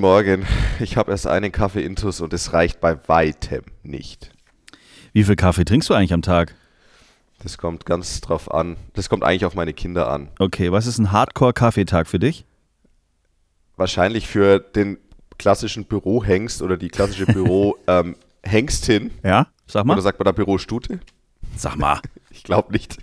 Morgen. Ich habe erst einen Kaffee intus und es reicht bei weitem nicht. Wie viel Kaffee trinkst du eigentlich am Tag? Das kommt ganz drauf an. Das kommt eigentlich auf meine Kinder an. Okay, was ist ein Hardcore-Kaffeetag für dich? Wahrscheinlich für den klassischen Bürohengst oder die klassische Büro-Hengstin. ähm, ja, sag mal. Oder sagt man da Bürostute? Sag mal. Ich glaube nicht.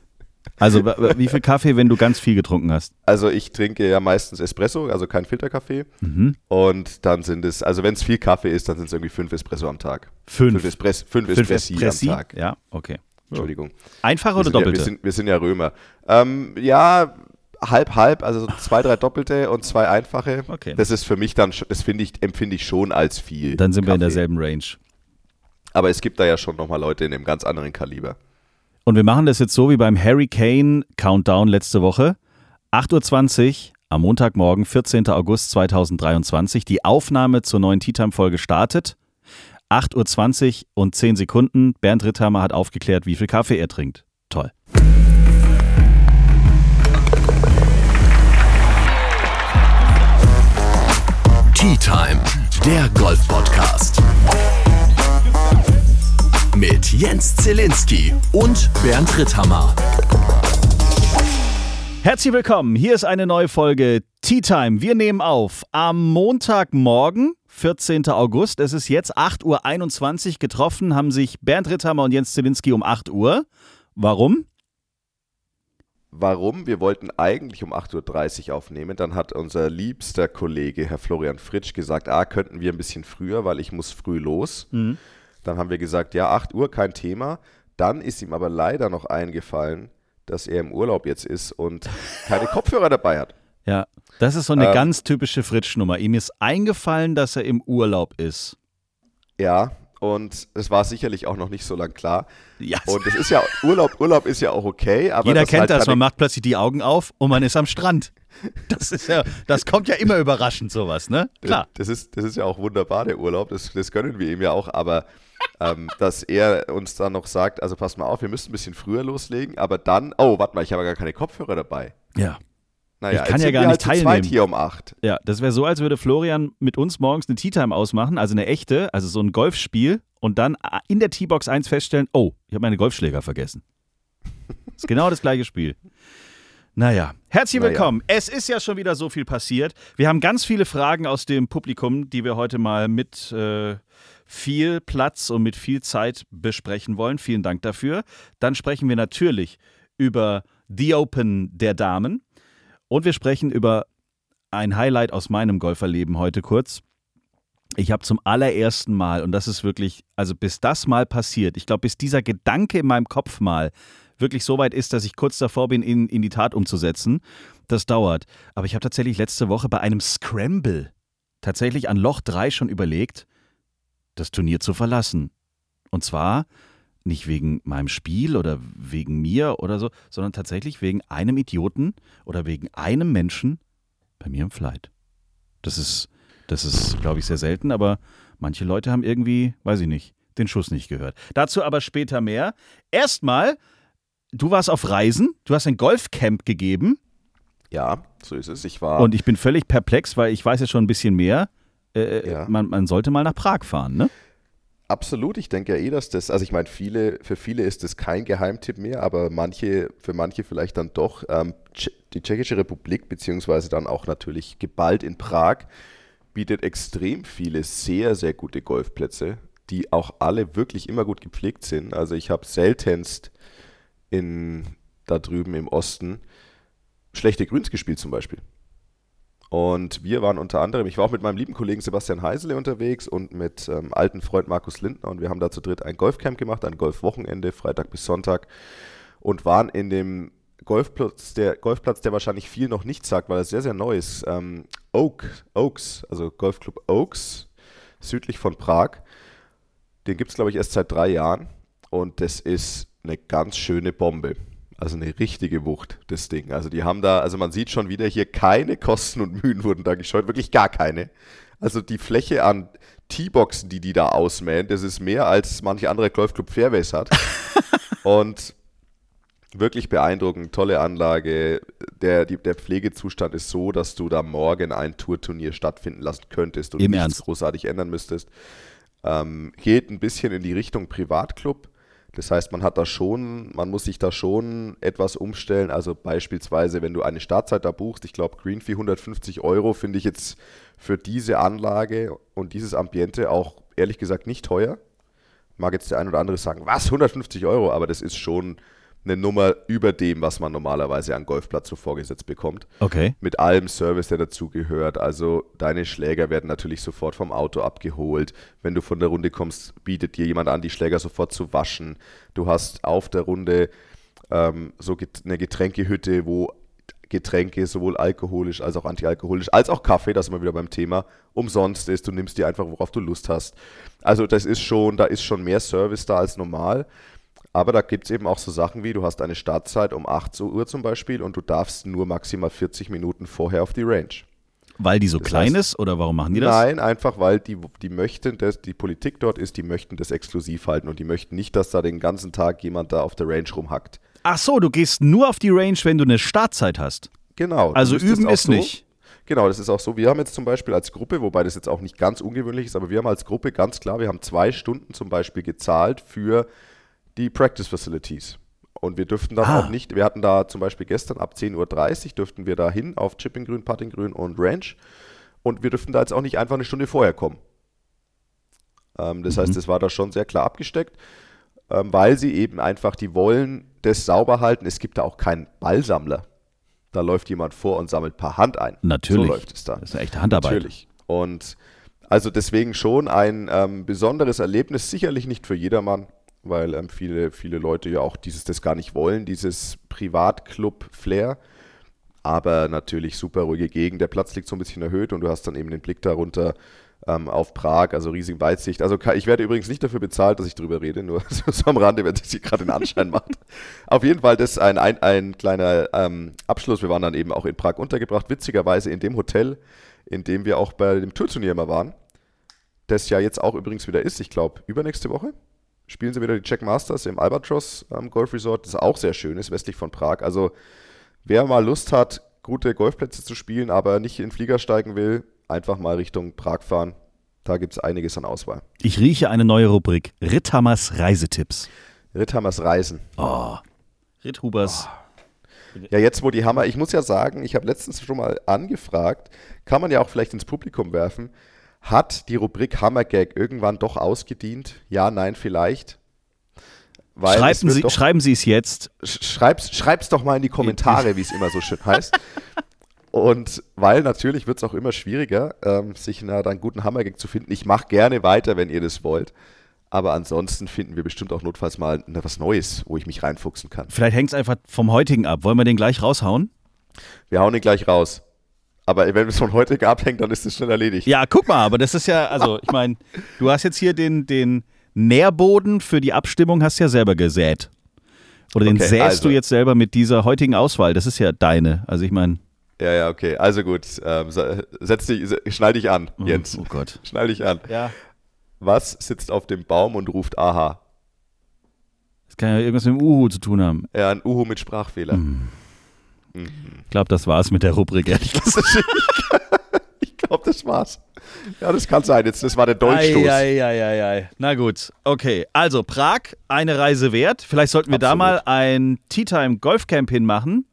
Also wie viel Kaffee, wenn du ganz viel getrunken hast? Also ich trinke ja meistens Espresso, also kein Filterkaffee. Mhm. Und dann sind es, also wenn es viel Kaffee ist, dann sind es irgendwie fünf Espresso am Tag. Fünf. Fünf, Espress, fünf, Fünf Espressi, Espressi? am Tag. Ja, okay. Entschuldigung. Einfache oder sind, ja, doppelte? wir, sind, wir sind ja Römer. Ähm, ja, halb, halb, also so zwei, drei doppelte und zwei einfache. Okay. Das ist für mich dann, das finde ich, empfinde ich schon als viel. Dann sind wir in Kaffee. derselben Range. Aber es gibt da ja schon nochmal Leute in einem ganz anderen Kaliber. Und wir machen das jetzt so wie beim Harry Kane Countdown letzte Woche. 8.20 Uhr am Montagmorgen, 14. August 2023. Die Aufnahme zur neuen Tea Time Folge startet. 8.20 Uhr und 10 Sekunden. Bernd Ritthammer hat aufgeklärt, wie viel Kaffee er trinkt. Toll. Tea Time, der Golf-Podcast. Mit Jens Zielinski und Bernd Ritthammer. Herzlich willkommen. Hier ist eine neue Folge Tea Time. Wir nehmen auf am Montagmorgen, 14. August. Es ist jetzt 8.21 Uhr. Getroffen haben sich Bernd Ritthammer und Jens Zielinski um 8 Uhr. Warum? Warum? Wir wollten eigentlich um 8.30 Uhr aufnehmen. Dann hat unser liebster Kollege, Herr Florian Fritsch, gesagt, ah, könnten wir ein bisschen früher, weil ich muss früh los. Dann haben wir gesagt, ja, 8 Uhr, kein Thema. Dann ist ihm aber leider noch eingefallen, dass er im Urlaub jetzt ist und keine Kopfhörer dabei hat. Ja, das ist so eine Ähm. ganz typische Fritsch-Nummer. Ihm ist eingefallen, dass er im Urlaub ist. Ja, und es war sicherlich auch noch nicht so lang klar. Ja, Und es ist ja, Urlaub, Urlaub ist ja auch okay, aber jeder das kennt halt das. Man macht plötzlich die Augen auf und man ist am Strand. Das ist ja, das kommt ja immer überraschend, sowas, ne? Klar. Das ist, das ist ja auch wunderbar, der Urlaub, das, das gönnen wir ihm ja auch, aber ähm, dass er uns dann noch sagt, also pass mal auf, wir müssen ein bisschen früher loslegen, aber dann, oh, warte mal, ich habe ja gar keine Kopfhörer dabei. Ja. Naja, Ich kann ja gar wir nicht halt zu zweit teilnehmen. hier um acht. Ja, das wäre so, als würde Florian mit uns morgens eine Tea Time ausmachen, also eine echte, also so ein Golfspiel und dann in der Teebox 1 feststellen, oh, ich habe meine Golfschläger vergessen. ist genau das gleiche Spiel. Naja, herzlich Naja. willkommen. Es ist ja schon wieder so viel passiert. Wir haben ganz viele Fragen aus dem Publikum, die wir heute mal mit äh, viel Platz und mit viel Zeit besprechen wollen. Vielen Dank dafür. Dann sprechen wir natürlich über The Open der Damen und wir sprechen über ein Highlight aus meinem Golferleben heute kurz. Ich habe zum allerersten Mal, und das ist wirklich, also bis das mal passiert, ich glaube, bis dieser Gedanke in meinem Kopf mal wirklich so weit ist, dass ich kurz davor bin, ihn in die Tat umzusetzen, das dauert. Aber ich habe tatsächlich letzte Woche bei einem Scramble tatsächlich an Loch 3 schon überlegt, das Turnier zu verlassen. Und zwar nicht wegen meinem Spiel oder wegen mir oder so, sondern tatsächlich wegen einem Idioten oder wegen einem Menschen bei mir im Flight. Das ist, das ist, glaube ich, sehr selten, aber manche Leute haben irgendwie, weiß ich nicht, den Schuss nicht gehört. Dazu aber später mehr. Erstmal, du warst auf Reisen, du hast ein Golfcamp gegeben Ja, so ist es. Ich war, und ich bin völlig perplex, weil ich weiß jetzt schon ein bisschen mehr. Äh, Ja. man, man sollte mal nach Prag fahren, ne? Absolut, ich denke ja eh, dass das, also ich meine, viele, für viele ist das kein Geheimtipp mehr, aber manche, für manche vielleicht dann doch. Ähm, die Tschechische Republik, beziehungsweise dann auch natürlich geballt in Prag, bietet extrem viele sehr, sehr gute Golfplätze, die auch alle wirklich immer gut gepflegt sind. Also ich habe seltenst in, da drüben im Osten schlechte Grüns gespielt zum Beispiel. Und wir waren unter anderem, ich war auch mit meinem lieben Kollegen Sebastian Heisele unterwegs und mit ähm, alten Freund Markus Lindner und wir haben da zu dritt ein Golfcamp gemacht, ein Golfwochenende, Freitag bis Sonntag und waren in dem Golfplatz, der Golfplatz, der wahrscheinlich viel noch nicht sagt, weil er sehr, sehr neu ist, ähm, Oak, Oaks, also Golfclub Oaks, südlich von Prag. Den gibt es, glaube ich, erst seit drei Jahren und das ist eine ganz schöne Bombe. Also eine richtige Wucht, das Ding. Also die haben da, also man sieht schon wieder hier, keine Kosten und Mühen wurden da gescheut, wirklich gar keine. Also die Fläche an T-Boxen, die die da ausmähen, das ist mehr als manche andere Golfclub Fairways hat. und Wirklich beeindruckend, tolle Anlage. Der, die, der Pflegezustand ist so, dass du da morgen ein Tourturnier stattfinden lassen könntest und Im nichts Ernst? großartig ändern müsstest. Ähm, geht ein bisschen in die Richtung Privatclub. Das heißt, man hat da schon, man muss sich da schon etwas umstellen. Also beispielsweise, wenn du eine Startzeit da buchst, ich glaube Green Fee 150 Euro, finde ich jetzt für diese Anlage und dieses Ambiente auch ehrlich gesagt nicht teuer. Mag jetzt der ein oder andere sagen, was, 150 Euro, aber das ist schon eine Nummer über dem, was man normalerweise an Golfplatz so vorgesetzt bekommt Okay. mit allem Service, der dazugehört. Also deine Schläger werden natürlich sofort vom Auto abgeholt. Wenn du von der Runde kommst, bietet dir jemand an, die Schläger sofort zu waschen. Du hast auf der Runde ähm, so eine Getränkehütte, wo Getränke sowohl alkoholisch als auch antialkoholisch, als auch Kaffee, das sind wir wieder beim Thema, umsonst ist. Du nimmst dir einfach, worauf du Lust hast. Also das ist schon, da ist schon mehr Service da als normal. Aber da gibt es eben auch so Sachen wie, du hast eine Startzeit um 8 Uhr zum Beispiel und du darfst nur maximal 40 Minuten vorher auf die Range. Weil die so Das klein heißt- ist oder warum machen die das? Nein, einfach weil die, die möchten, das, die Politik dort ist, die möchten das exklusiv halten und die möchten nicht, dass da den ganzen Tag jemand da auf der Range rumhackt. Ach so, du gehst nur auf die Range, wenn du eine Startzeit hast. Genau. Also üben ist so, nicht. Genau, das ist auch so. Wir haben jetzt zum Beispiel als Gruppe, wobei das jetzt auch nicht ganz ungewöhnlich ist, aber wir haben als Gruppe ganz klar, wir haben zwei Stunden zum Beispiel gezahlt für die Practice Facilities. Und wir dürften dann Ah. auch nicht, wir hatten da zum Beispiel gestern ab 10.30 Uhr dürften wir da hin auf Chippinggrün, Puttinggrün und Ranch. Und wir dürften da jetzt auch nicht einfach eine Stunde vorher kommen. Ähm, das heißt, das war da schon sehr klar abgesteckt, ähm, weil sie eben einfach, die wollen das sauber halten. Es gibt da auch keinen Ballsammler. Da läuft jemand vor und sammelt per Hand ein. Natürlich. So läuft es da. Das ist eine echte Handarbeit. Natürlich. Und also deswegen schon ein ähm, besonderes Erlebnis, sicherlich nicht für jedermann, weil ähm, viele, viele Leute ja auch dieses das gar nicht wollen, dieses Privatclub-Flair. Aber natürlich super ruhige Gegend. Der Platz liegt so ein bisschen erhöht und du hast dann eben den Blick darunter ähm, auf Prag, also riesige Weitsicht. Also ich werde übrigens nicht dafür bezahlt, dass ich drüber rede, nur so, so am Rande, wenn das hier gerade den Anschein macht. Auf jeden Fall, das ist ein, ein, ein kleiner ähm, Abschluss. Wir waren dann eben auch in Prag untergebracht, witzigerweise in dem Hotel, in dem wir auch bei dem Tourturnier immer waren. Das ja jetzt auch übrigens wieder ist, ich glaube, übernächste Woche spielen sie wieder die Czech Masters im Albatros ähm, Golf Resort, das auch sehr schön ist, westlich von Prag. Also wer mal Lust hat, gute Golfplätze zu spielen, aber nicht in den Flieger steigen will, einfach mal Richtung Prag fahren. Da gibt es einiges an Auswahl. Ich rieche eine neue Rubrik. Ritthammers Reisetipps. Ritthammers Reisen. Oh. Ritthubers. Ja, jetzt wo die Hammer, ich muss ja sagen, ich habe letztens schon mal angefragt, kann man ja auch vielleicht ins Publikum werfen, hat die Rubrik Hammergag irgendwann doch ausgedient? Ja, nein, vielleicht. Schreiben Sie, doch- schreiben Sie es jetzt. Sch- schreib's, schreib's doch mal in die Kommentare, wie es immer so schön heißt. Und weil natürlich wird es auch immer schwieriger, ähm, sich na, einen guten Hammergag zu finden. Ich mache gerne weiter, wenn ihr das wollt. Aber ansonsten finden wir bestimmt auch notfalls mal na, was Neues, wo ich mich reinfuchsen kann. Vielleicht hängt es einfach vom heutigen ab. Wollen wir den gleich raushauen? Wir hauen ihn gleich raus. Aber wenn es von heute abhängt, dann ist es schnell erledigt. Ja, guck mal, aber das ist ja, also ich meine, du hast jetzt hier den, den Nährboden für die Abstimmung, hast ja selber gesät. Oder den Okay, säst also. du jetzt selber mit dieser heutigen Auswahl. Das ist ja deine. Also ich meine, Ja, ja, okay. Also gut. Ähm, se- setz dich, schnall dich an, Jens. oh Gott. Schnall dich an. Ja. Was sitzt auf dem Baum und ruft Aha? Das kann ja irgendwas mit dem Uhu zu tun haben. Ja, ein Uhu mit Sprachfehler. Ich glaube, das war's mit der Rubrik, ehrlich gesagt. Ich glaube, das war's. Ja, das kann sein. Jetzt, das war der Dolchstoß. Eieieiei. Na gut, okay. Also Prag, eine Reise wert. Vielleicht sollten wir da Absolut. mal ein Tea Time Golfcamp hinmachen.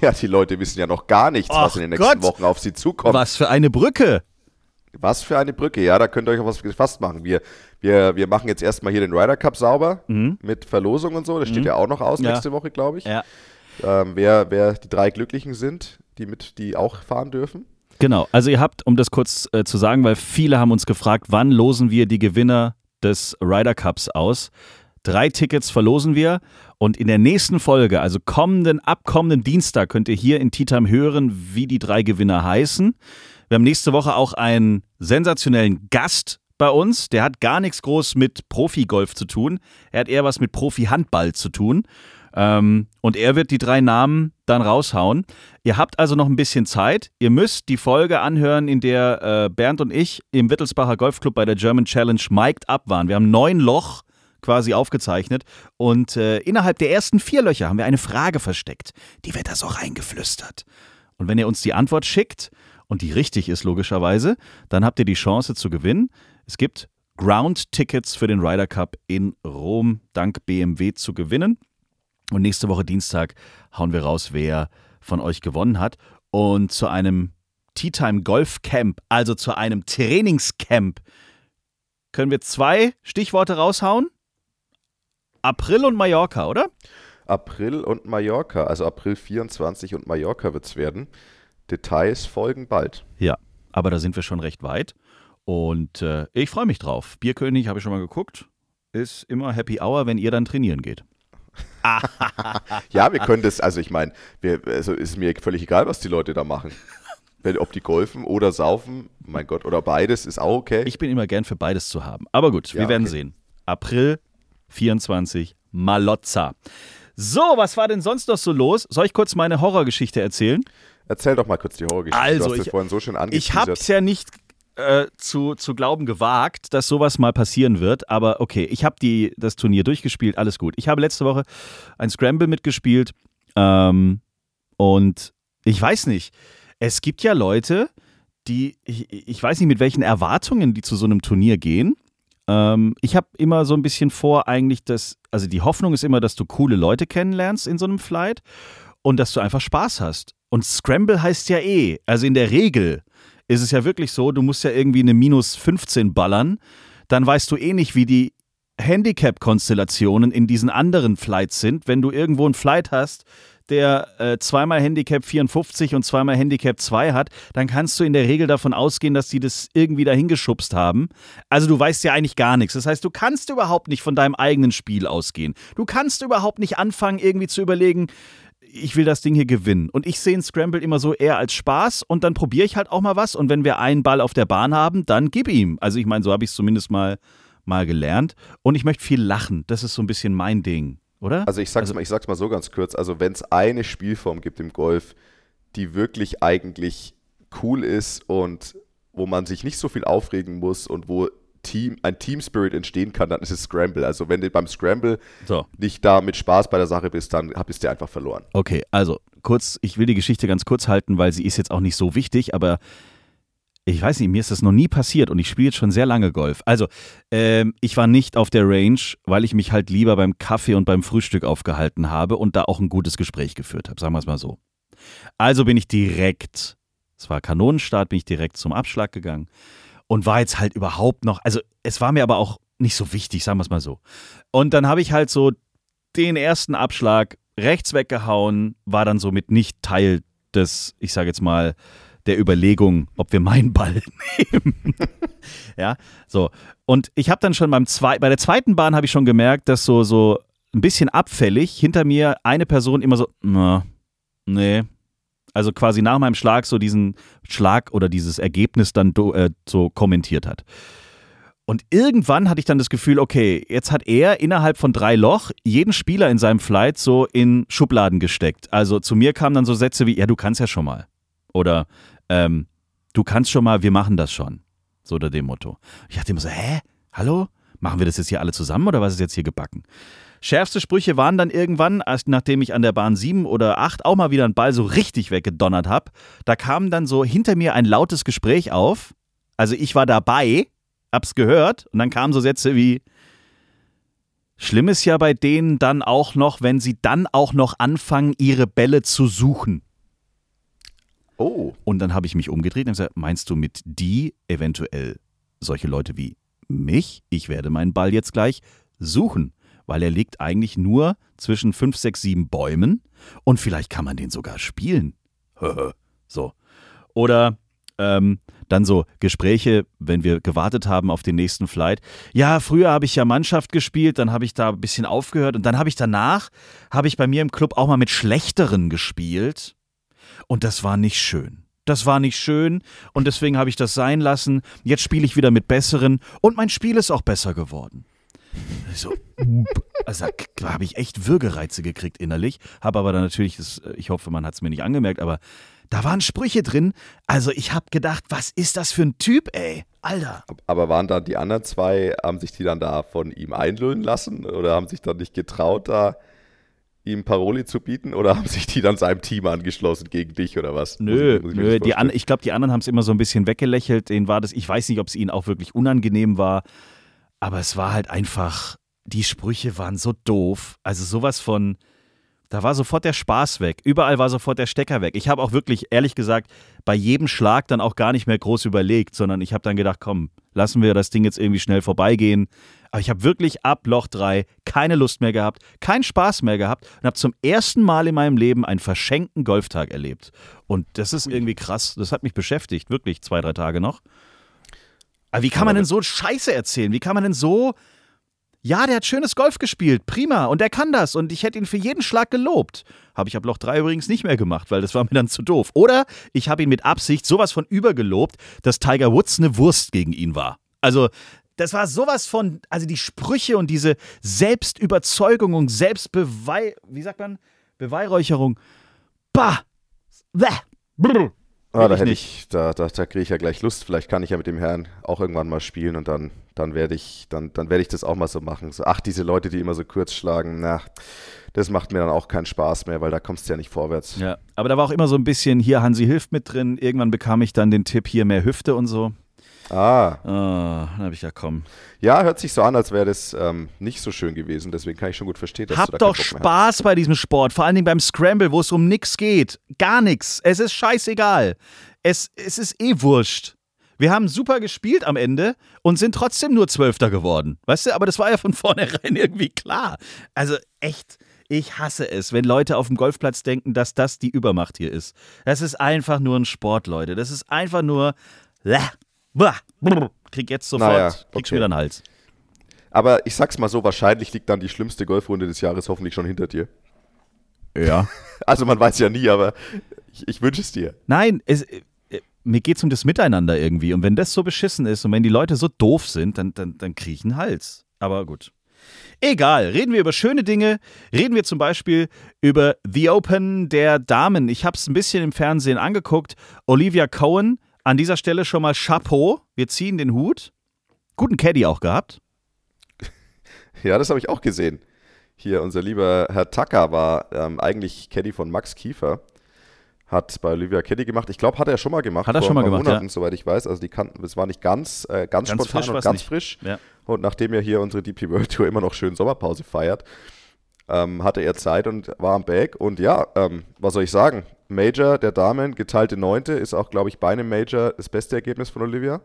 Ja, die Leute wissen ja noch gar nichts, was Ach in den nächsten Gott. Wochen auf sie zukommt. Was für eine Brücke. Was für eine Brücke. Ja, da könnt ihr euch auch was gefasst machen. Wir, wir, wir machen jetzt erstmal hier den Ryder Cup sauber mit Verlosung und so. Das steht ja auch noch aus Mhm. Ja. nächste Woche, glaube ich. Ja. Ähm, wer, wer die drei Glücklichen sind, die mit, die auch fahren dürfen. Genau, also ihr habt, um das kurz äh, zu sagen, weil viele haben uns gefragt, wann losen wir die Gewinner des Ryder Cups aus? Drei Tickets verlosen wir und in der nächsten Folge, also kommenden, ab kommenden Dienstag, könnt ihr hier in Time hören, wie die drei Gewinner heißen. Wir haben nächste Woche auch einen sensationellen Gast bei uns. Der hat gar nichts groß mit Profigolf zu tun. Er hat eher was mit Profi-Handball zu tun. Ähm, und er wird die drei Namen dann raushauen. Ihr habt also noch ein bisschen Zeit. Ihr müsst die Folge anhören, in der äh, Bernd und ich im Wittelsbacher Golfclub bei der German Challenge mic'd up waren. Wir haben neun Loch quasi aufgezeichnet. Und äh, innerhalb der ersten vier Löcher haben wir eine Frage versteckt. Die wird da so reingeflüstert. Und wenn ihr uns die Antwort schickt, und die richtig ist logischerweise, dann habt ihr die Chance zu gewinnen. Es gibt Ground-Tickets für den Ryder Cup in Rom dank BMW zu gewinnen. Und nächste Woche Dienstag hauen wir raus, wer von euch gewonnen hat. Und zu einem Tea Time Golf Camp, also zu einem Trainingscamp, können wir zwei Stichworte raushauen. April und Mallorca, oder? April und Mallorca, also April 24 und Mallorca wird es werden. Details folgen bald. Ja, aber da sind wir schon recht weit. Und äh, ich freue mich drauf. Bierkönig habe ich schon mal geguckt. Ist immer Happy Hour, wenn ihr dann trainieren geht. Ja, wir können das, also ich meine, also ist mir völlig egal, was die Leute da machen. Wenn, ob die golfen oder saufen, mein Gott, oder beides ist auch okay. Ich bin immer gern für beides zu haben. Aber gut, ja, wir werden okay. sehen. April 24, Malozza. So, was war denn sonst noch so los? Soll ich kurz meine Horrorgeschichte erzählen? Erzähl doch mal kurz die Horrorgeschichte. Also, ich, vorhin so schön ich habe es ja nicht äh, zu, zu glauben gewagt, dass sowas mal passieren wird. Aber okay, ich habe das Turnier durchgespielt, alles gut. Ich habe letzte Woche ein Scramble mitgespielt ähm, und ich weiß nicht, es gibt ja Leute, die, ich, ich weiß nicht, mit welchen Erwartungen die zu so einem Turnier gehen. Ähm, ich habe immer so ein bisschen vor, eigentlich, dass, also die Hoffnung ist immer, dass du coole Leute kennenlernst in so einem Flight und dass du einfach Spaß hast. Und Scramble heißt ja eh, also in der Regel ist es ja wirklich so, du musst ja irgendwie eine minus 15 ballern, dann weißt du eh nicht, wie die Handicap-Konstellationen in diesen anderen Flights sind. Wenn du irgendwo einen Flight hast, der äh, zweimal Handicap 54 und zweimal Handicap 2 hat, dann kannst du in der Regel davon ausgehen, dass die das irgendwie dahin geschubst haben. Also du weißt ja eigentlich gar nichts. Das heißt, du kannst überhaupt nicht von deinem eigenen Spiel ausgehen. Du kannst überhaupt nicht anfangen, irgendwie zu überlegen, ich will das Ding hier gewinnen. Und ich sehe einen Scramble immer so eher als Spaß und dann probiere ich halt auch mal was. Und wenn wir einen Ball auf der Bahn haben, dann gib ihm. Also ich meine, so habe ich es zumindest mal, mal gelernt. Und ich möchte viel lachen. Das ist so ein bisschen mein Ding, oder? Also ich sag's, also, mal, ich sag's mal so ganz kurz. Also wenn es eine Spielform gibt im Golf, die wirklich eigentlich cool ist und wo man sich nicht so viel aufregen muss und wo Team, ein Team Spirit entstehen kann, dann ist es Scramble. Also wenn du beim Scramble so. nicht da mit Spaß bei der Sache bist, dann bist du einfach verloren. Okay, also kurz, ich will die Geschichte ganz kurz halten, weil sie ist jetzt auch nicht so wichtig, aber ich weiß nicht, mir ist das noch nie passiert und ich spiele jetzt schon sehr lange Golf. Also, ähm, ich war nicht auf der Range, weil ich mich halt lieber beim Kaffee und beim Frühstück aufgehalten habe und da auch ein gutes Gespräch geführt habe, sagen wir es mal so. Also bin ich direkt, es war Kanonenstart, bin ich direkt zum Abschlag gegangen und war jetzt halt überhaupt noch, also es war mir aber auch nicht so wichtig, sagen wir es mal so. Und dann habe ich halt so den ersten Abschlag rechts weggehauen, war dann somit nicht Teil des, ich sage jetzt mal, der Überlegung, ob wir meinen Ball nehmen. ja, so. Und ich habe dann schon beim zwei, bei der zweiten Bahn habe ich schon gemerkt, dass so, so ein bisschen abfällig hinter mir eine Person immer so, na, nee, also quasi nach meinem Schlag so diesen Schlag oder dieses Ergebnis dann äh, so kommentiert hat. Und irgendwann hatte ich dann das Gefühl, okay, jetzt hat er innerhalb von drei Loch jeden Spieler in seinem Flight so in Schubladen gesteckt. Also zu mir kamen dann so Sätze wie, ja, du kannst ja schon mal. Oder ähm, du kannst schon mal, wir machen das schon. So unter dem Motto. Ich dachte immer so, hä? Hallo? Machen wir das jetzt hier alle zusammen oder was ist jetzt hier gebacken? Schärfste Sprüche waren dann irgendwann, als nachdem ich an der Bahn 7 oder 8 auch mal wieder einen Ball so richtig weggedonnert habe, da kam dann so hinter mir ein lautes Gespräch auf. Also ich war dabei, hab's gehört und dann kamen so Sätze wie Schlimm ist ja bei denen dann auch noch, wenn sie dann auch noch anfangen, ihre Bälle zu suchen. Oh. Und dann habe ich mich umgedreht und gesagt, meinst du mit die eventuell solche Leute wie mich? Ich werde meinen Ball jetzt gleich suchen weil er liegt eigentlich nur zwischen 5, 6, 7 Bäumen und vielleicht kann man den sogar spielen. so. Oder ähm, dann so Gespräche, wenn wir gewartet haben auf den nächsten Flight. Ja, früher habe ich ja Mannschaft gespielt, dann habe ich da ein bisschen aufgehört und dann habe ich danach, habe ich bei mir im Club auch mal mit Schlechteren gespielt und das war nicht schön. Das war nicht schön und deswegen habe ich das sein lassen. Jetzt spiele ich wieder mit Besseren und mein Spiel ist auch besser geworden. So, also da habe ich echt Würgereize gekriegt innerlich. Habe aber dann natürlich, das, ich hoffe, man hat es mir nicht angemerkt, aber Da waren Sprüche drin. Also ich habe gedacht, was ist das für ein Typ, ey? Alter. Aber waren dann die anderen zwei, haben sich die dann da von ihm einlullen lassen oder haben sich dann nicht getraut, da ihm Paroli zu bieten oder haben sich die dann seinem Team angeschlossen gegen dich oder was? Nö, muss ich, muss ich nö. Die an, ich glaube, die anderen haben es immer so ein bisschen weggelächelt. Denen war das, ich weiß nicht, ob es ihnen auch wirklich unangenehm war, aber es war halt einfach, die Sprüche waren so doof. Also sowas von, da war sofort der Spaß weg. Überall war sofort der Stecker weg. Ich habe auch wirklich, ehrlich gesagt, bei jedem Schlag dann auch gar nicht mehr groß überlegt, sondern ich habe dann gedacht, komm, lassen wir das Ding jetzt irgendwie schnell vorbeigehen. Aber ich habe wirklich ab Loch 3 keine Lust mehr gehabt, keinen Spaß mehr gehabt und habe zum ersten Mal in meinem Leben einen verschenkten Golftag erlebt. Und das ist irgendwie krass. Das hat mich beschäftigt, wirklich zwei, drei Tage noch. Aber wie kann man denn so Scheiße erzählen? Wie kann man denn so. Ja, der hat schönes Golf gespielt, prima, und er kann das und ich hätte ihn für jeden Schlag gelobt. Habe ich ab Loch 3 übrigens nicht mehr gemacht, weil das war mir dann zu doof. Oder ich habe ihn mit Absicht sowas von übergelobt, dass Tiger Woods eine Wurst gegen ihn war. Also, das war sowas von, also die Sprüche und diese Selbstüberzeugung und Selbstbewei, wie sagt man, Beweihräucherung. Bah! Bäh! Brr. Ah, da hätte ich, da, da, da kriege ich ja gleich Lust. Vielleicht kann ich ja mit dem Herrn auch irgendwann mal spielen und dann, dann werde ich, dann, dann werde ich das auch mal so machen. So, ach, diese Leute, die immer so kurz schlagen, na, das macht mir dann auch keinen Spaß mehr, weil da kommst du ja nicht vorwärts. Ja, aber da war auch immer so ein bisschen hier Hansi hilft mit drin. Irgendwann bekam ich dann den Tipp hier mehr Hüfte und so. Ah. Oh, dann habe ich ja kommen. Ja, hört sich so an, als wäre das ähm, nicht so schön gewesen. Deswegen kann ich schon gut verstehen, dass Hab du da doch Spaß bei diesem Sport, vor allen Dingen beim Scramble, wo es um nichts geht. Gar nichts. Es ist scheißegal. Es, es ist eh wurscht. Wir haben super gespielt am Ende und sind trotzdem nur Zwölfter geworden. Weißt du, aber das war ja von vornherein irgendwie klar. Also echt, ich hasse es, wenn Leute auf dem Golfplatz denken, dass das die Übermacht hier ist. Das ist einfach nur ein Sport, Leute. Das ist einfach nur. Krieg jetzt sofort, naja, okay. kriegst wieder einen Hals. Aber ich sag's mal so, wahrscheinlich liegt dann die schlimmste Golfrunde des Jahres hoffentlich schon hinter dir. Ja. Also man weiß ja nie, aber ich, ich wünsche es dir. Nein, es, äh, mir geht's um das Miteinander irgendwie. Und wenn das so beschissen ist und wenn die Leute so doof sind, dann, dann, dann kriege ich einen Hals. Aber gut. Egal, reden wir über schöne Dinge. Reden wir zum Beispiel über The Open der Damen. Ich habe es ein bisschen im Fernsehen angeguckt. Olivia Cohen an dieser Stelle schon mal Chapeau. Wir ziehen den Hut. Guten Caddy auch gehabt. Ja, das habe ich auch gesehen. Hier, unser lieber Herr Tucker war ähm, eigentlich Caddy von Max Kiefer. Hat bei Olivia Caddy gemacht. Ich glaube, hat er schon mal gemacht. Hat er schon mal gemacht, Monaten, ja. soweit ich weiß. Also die kannten, es war nicht ganz, äh, ganz, ganz, spontan und ganz nicht. frisch. Ja. Und nachdem ja hier unsere DP World Tour immer noch schön Sommerpause feiert, ähm, hatte er Zeit und war am Back. Und ja, ähm, was soll ich sagen? Major der Damen, geteilte Neunte, ist auch, glaube ich, bei einem Major das beste Ergebnis von Olivia.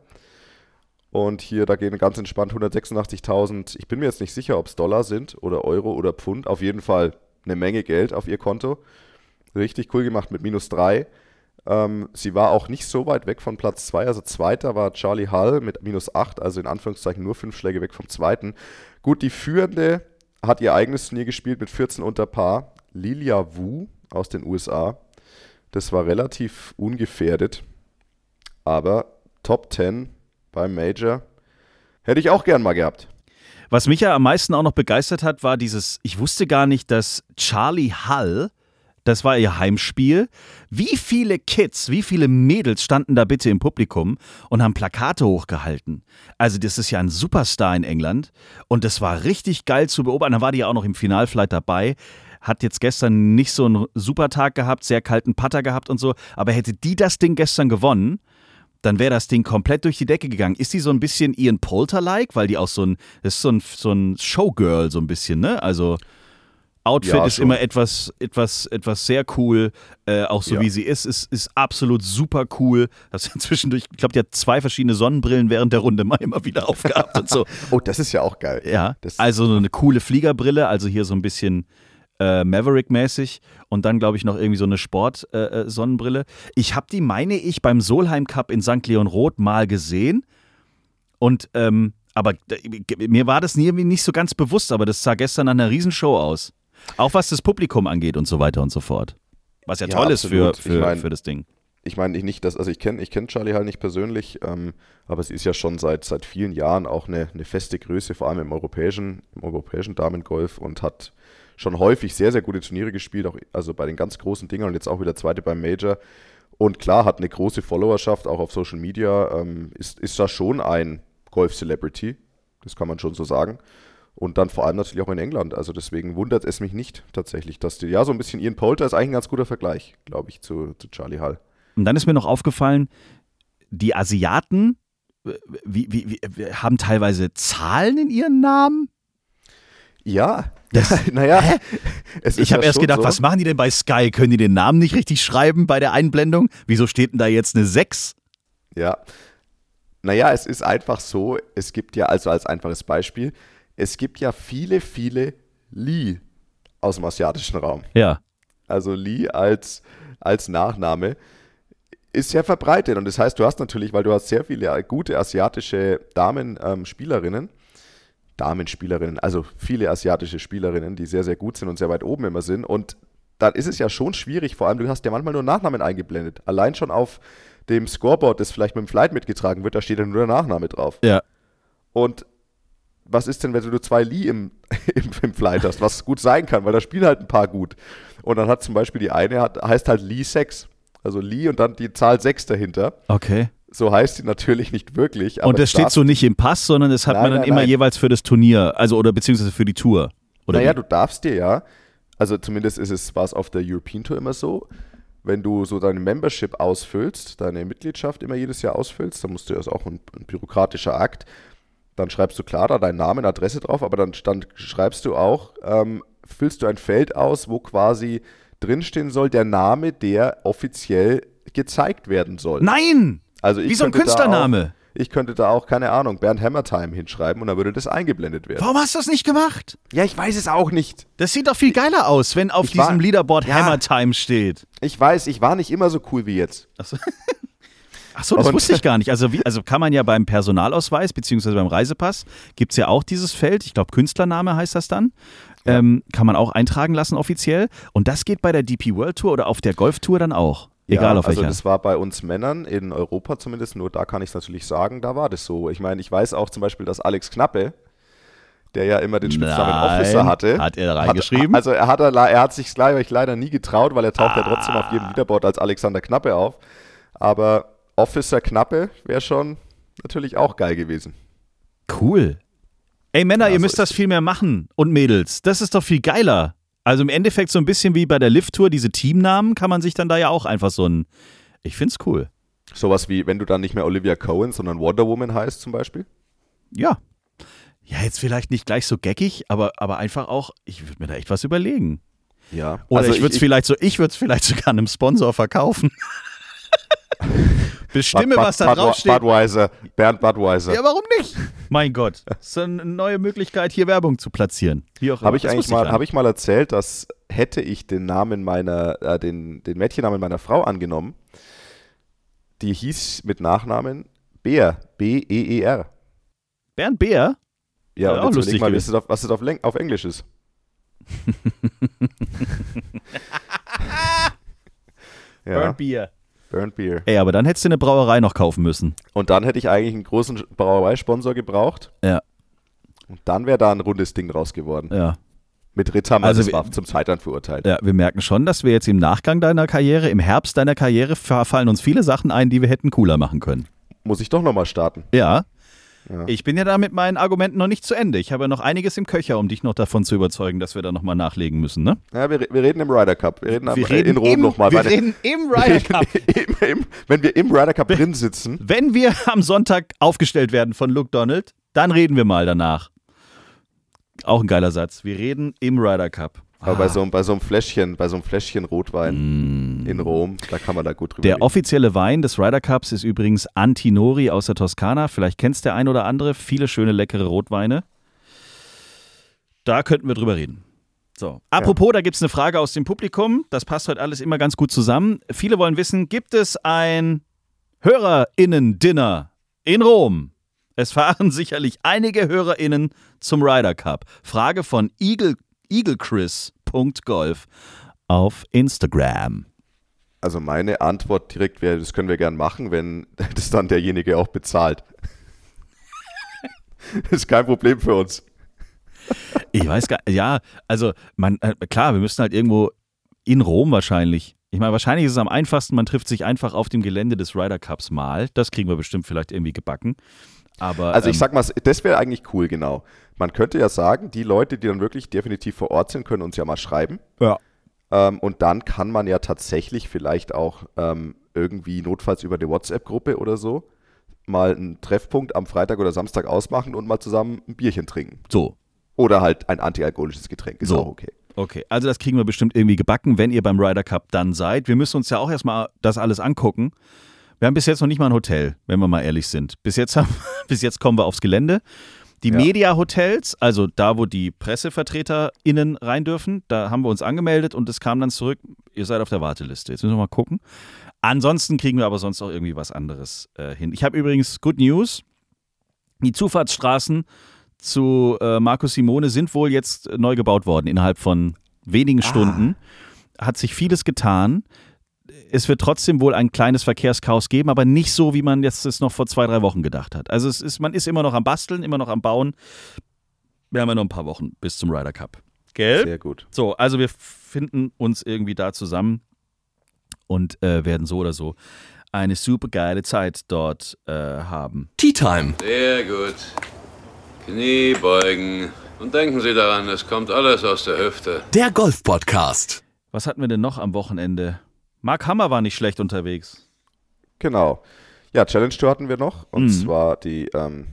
Und hier, da gehen ganz entspannt 186.000. Ich bin mir jetzt nicht sicher, ob es Dollar sind oder Euro oder Pfund. Auf jeden Fall eine Menge Geld auf ihr Konto. Richtig cool gemacht mit minus drei. Ähm, sie war auch nicht so weit weg von Platz zwei. Also zweiter war Charlie Hull mit minus acht, also in Anführungszeichen nur fünf Schläge weg vom zweiten. Gut, die führende hat ihr eigenes Turnier gespielt mit 14 unter Paar. Lilia Wu aus den USA. Das war relativ ungefährdet. Aber Top 10 beim Major hätte ich auch gern mal gehabt. Was mich ja am meisten auch noch begeistert hat, war dieses, ich wusste gar nicht, dass Charlie Hull, das war ihr Heimspiel, wie viele Kids, wie viele Mädels standen da bitte im Publikum und haben Plakate hochgehalten. Also das ist ja ein Superstar in England und das war richtig geil zu beobachten. Da war die ja auch noch im Finalflight dabei hat jetzt gestern nicht so einen super Tag gehabt, sehr kalten Putter gehabt und so, aber hätte die das Ding gestern gewonnen, dann wäre das Ding komplett durch die Decke gegangen. Ist die so ein bisschen Ian Polter-like? Weil die auch so ein, das ist so ein, so ein Showgirl so ein bisschen, ne? Also Outfit ja, ist immer etwas, etwas, etwas sehr cool. Äh, auch so ja. wie sie ist, ist, ist absolut super cool. Das zwischendurch, ich glaube, die hat zwei verschiedene Sonnenbrillen während der Runde mal immer wieder aufgehabt und so. oh, das ist ja auch geil. Ja. Das also so eine coole Fliegerbrille, also hier so ein bisschen äh, Maverick-mäßig und dann, glaube ich, noch irgendwie so eine Sport-Sonnenbrille. Äh, äh ich habe die, meine ich, beim Solheim Cup in St. Leon Roth mal gesehen. Und, ähm, aber mir war das nie, nicht so ganz bewusst, aber das sah gestern nach einer Riesenshow aus. Auch was das Publikum angeht und so weiter und so fort. Was ja, ja toll absolut. ist für, für, ich mein, für das Ding. Ich meine nicht, dass, also ich kenne ich kenn Charlie halt nicht persönlich, ähm, aber sie ist ja schon seit, seit vielen Jahren auch eine, eine feste Größe, vor allem im europäischen, im europäischen Damengolf und hat schon häufig sehr, sehr gute Turniere gespielt, auch also bei den ganz großen Dingern und jetzt auch wieder zweite beim Major. Und klar, hat eine große Followerschaft, auch auf Social Media, ähm, ist, ist da schon ein Golf-Celebrity. Das kann man schon so sagen. Und dann vor allem natürlich auch in England. Also deswegen wundert es mich nicht tatsächlich, dass die, ja, so ein bisschen Ian Poulter ist eigentlich ein ganz guter Vergleich, glaube ich, zu, zu Charlie Hull. Und dann ist mir noch aufgefallen, die Asiaten äh, wie, wie, wie, haben teilweise Zahlen in ihren Namen. Ja, das, naja. ich habe erst gedacht, so. was machen die denn bei Sky? Können die den Namen nicht richtig schreiben bei der Einblendung? Wieso steht denn da jetzt eine 6? Ja. Naja, es ist einfach so, es gibt ja, also als einfaches Beispiel, es gibt ja viele, viele Lee aus dem asiatischen Raum. Ja. Also Lee als, als Nachname ist sehr verbreitet. Und das heißt, du hast natürlich, weil du hast sehr viele gute asiatische Damen-Spielerinnen, ähm, Damenspielerinnen, also viele asiatische Spielerinnen, die sehr, sehr gut sind und sehr weit oben immer sind. Und dann ist es ja schon schwierig, vor allem du hast ja manchmal nur Nachnamen eingeblendet. Allein schon auf dem Scoreboard, das vielleicht mit dem Flight mitgetragen wird, da steht ja nur der Nachname drauf. Ja. Und was ist denn, wenn du zwei Lee im, im, im Flight hast, was gut sein kann, weil da spielen halt ein paar gut. Und dann hat zum Beispiel die eine, hat, heißt halt Lee 6. Also Lee und dann die Zahl 6 dahinter. Okay. So heißt sie natürlich nicht wirklich. und das steht so nicht im Pass, sondern das hat nein, man dann nein, immer nein. jeweils für das Turnier, also oder beziehungsweise für die Tour. Oder naja, wie? du darfst dir ja, also zumindest ist es, war es auf der European Tour immer so, wenn du so deine Membership ausfüllst, deine Mitgliedschaft immer jedes Jahr ausfüllst, dann musst du, das auch ein, ein bürokratischer Akt, dann schreibst du klar da deinen Namen, Adresse drauf, aber dann, dann schreibst du auch, ähm, füllst du ein Feld aus, wo quasi drinstehen soll, der Name, der offiziell gezeigt werden soll. Nein! Also Wie so ein Künstlername. Auch, ich könnte da auch, keine Ahnung, Bernd Hammertime hinschreiben und dann würde das eingeblendet werden. Warum hast du das nicht gemacht? Ja, ich weiß es auch nicht. Das sieht doch viel geiler aus, wenn auf ich diesem war, Leaderboard ja, Hammertime steht. Ich weiß, ich war nicht immer so cool wie jetzt. Achso. Ach so, das und wusste ich gar nicht. Also, wie, also kann man ja beim Personalausweis beziehungsweise beim Reisepass gibt es ja auch dieses Feld. Ich glaube, Künstlername heißt das dann. Ja. Ähm, kann man auch eintragen lassen offiziell. Und das geht bei der DP World Tour oder auf der Golf Tour dann auch. Egal ja, auf welcher. Also das war bei uns Männern in Europa zumindest, nur da kann ich es natürlich sagen, da war das so. Ich meine, ich weiß auch zum Beispiel, dass Alex Knappe, der ja immer den Spitznamen Nein, Officer hatte. Hat er da reingeschrieben? Hat, also er hat, er hat sich leider nie getraut, weil er taucht ah. ja trotzdem auf jedem Leaderboard als Alexander Knappe auf. Aber Officer Knappe wäre schon natürlich auch geil gewesen. Cool. Ey Männer, ja, ihr so müsst das viel mehr machen und Mädels. Das ist doch viel geiler. Also im Endeffekt so ein bisschen wie bei der Lift-Tour, diese Teamnamen kann man sich dann da ja auch einfach so ein. Ich find's cool. Sowas wie, wenn du dann nicht mehr Olivia Cohen, sondern Wonder Woman heißt zum Beispiel? Ja. Ja, jetzt vielleicht nicht gleich so geckig, aber, aber einfach auch, ich würde mir da echt was überlegen. Ja. Oder also ich würde es vielleicht so, ich würde es vielleicht sogar einem Sponsor verkaufen. Bestimme, Bud, was da draufsteht. Budweiser, Bernd Budweiser. Ja, warum nicht? Mein Gott. Das ist eine neue Möglichkeit, hier Werbung zu platzieren. Habe ich eigentlich mal, habe ich mal erzählt, dass hätte ich den Namen meiner, äh, den, den Mädchennamen meiner Frau angenommen, die hieß mit Nachnamen Beer, B-E-E-R. Bernd Beer? Ja, ja und jetzt lustig mal, was es auf, was es auf, auf Englisch ist. ja. Bernd Beer. Burnt Beer. Ey, aber dann hättest du eine Brauerei noch kaufen müssen. Und dann hätte ich eigentlich einen großen Brauereisponsor gebraucht. Ja. Und dann wäre da ein rundes Ding raus geworden. Ja. Mit Ritter also zum Scheitern verurteilt. Ja, wir merken schon, dass wir jetzt im Nachgang deiner Karriere, im Herbst deiner Karriere, fallen uns viele Sachen ein, die wir hätten cooler machen können. Muss ich doch nochmal starten. Ja. Ja. Ich bin ja da mit meinen Argumenten noch nicht zu Ende. Ich habe ja noch einiges im Köcher, um dich noch davon zu überzeugen, dass wir da nochmal nachlegen müssen. Ne? Ja, wir, wir reden im Ryder Cup. Wir reden, wir reden in Rom nochmal. Wir reden im Ryder Cup. Im, im, wenn wir im Ryder Cup drin sitzen. Wenn wir am Sonntag aufgestellt werden von Luke Donald, dann reden wir mal danach. Auch ein geiler Satz. Wir reden im Ryder Cup. Aber bei, so, bei so einem Fläschchen, bei so einem Fläschchen Rotwein mm. in Rom, da kann man da gut drüber Der reden. offizielle Wein des Ryder Cups ist übrigens Antinori aus der Toskana. Vielleicht kennst der ein oder andere. Viele schöne, leckere Rotweine. Da könnten wir drüber reden. So. Apropos, ja. da gibt es eine Frage aus dem Publikum. Das passt heute alles immer ganz gut zusammen. Viele wollen wissen, gibt es ein HörerInnen-Dinner in Rom? Es fahren sicherlich einige HörerInnen zum Ryder Cup. Frage von Eagle eaglechris.golf auf Instagram. Also meine Antwort direkt wäre, das können wir gern machen, wenn das dann derjenige auch bezahlt. das ist kein Problem für uns. Ich weiß gar ja, also man, äh, klar, wir müssen halt irgendwo in Rom wahrscheinlich. Ich meine, wahrscheinlich ist es am einfachsten, man trifft sich einfach auf dem Gelände des Ryder Cups mal. Das kriegen wir bestimmt vielleicht irgendwie gebacken. Aber, Also ich ähm, sag mal, das wäre eigentlich cool, genau. Man könnte ja sagen, die Leute, die dann wirklich definitiv vor Ort sind, können uns ja mal schreiben. ja. Ähm, und dann kann man ja tatsächlich vielleicht auch ähm, irgendwie notfalls über eine WhatsApp-Gruppe oder so mal einen Treffpunkt am Freitag oder Samstag ausmachen und mal zusammen ein Bierchen trinken. So, Oder halt ein antialkoholisches Getränk. Ist So. auch okay. Okay, also das kriegen wir bestimmt irgendwie gebacken, wenn ihr beim Ryder Cup dann seid. Wir müssen uns ja auch erstmal das alles angucken. Wir haben bis jetzt noch nicht mal ein Hotel, wenn wir mal ehrlich sind. Bis jetzt, haben, bis jetzt kommen wir aufs Gelände. Die Ja. Media-Hotels, also da, wo die PressevertreterInnen rein dürfen, da haben wir uns angemeldet und es kam dann zurück, ihr seid auf der Warteliste. Jetzt müssen wir mal gucken. Ansonsten kriegen wir aber sonst auch irgendwie was anderes äh, hin. Ich habe übrigens Good News. Die Zufahrtsstraßen zu äh, Markus Simone sind wohl jetzt neu gebaut worden innerhalb von wenigen Stunden. Hat sich vieles getan. Es wird trotzdem wohl ein kleines Verkehrschaos geben, aber nicht so, wie man jetzt es noch vor zwei, drei Wochen gedacht hat. Also es ist, man ist immer noch am Basteln, immer noch am Bauen. Wir haben ja noch ein paar Wochen bis zum Ryder Cup. Gell? Sehr gut. So, also wir finden uns irgendwie da zusammen und äh, werden so oder so eine super geile Zeit dort äh, haben. Tea Time. Sehr gut. Knie beugen. Und denken Sie daran, es kommt alles aus der Hüfte. Der Golf Podcast. Was hatten wir denn noch am Wochenende? Mark Hammer war nicht schlecht unterwegs. Genau. Ja, Challenge Tour hatten wir noch. Und Mhm. zwar die, ähm,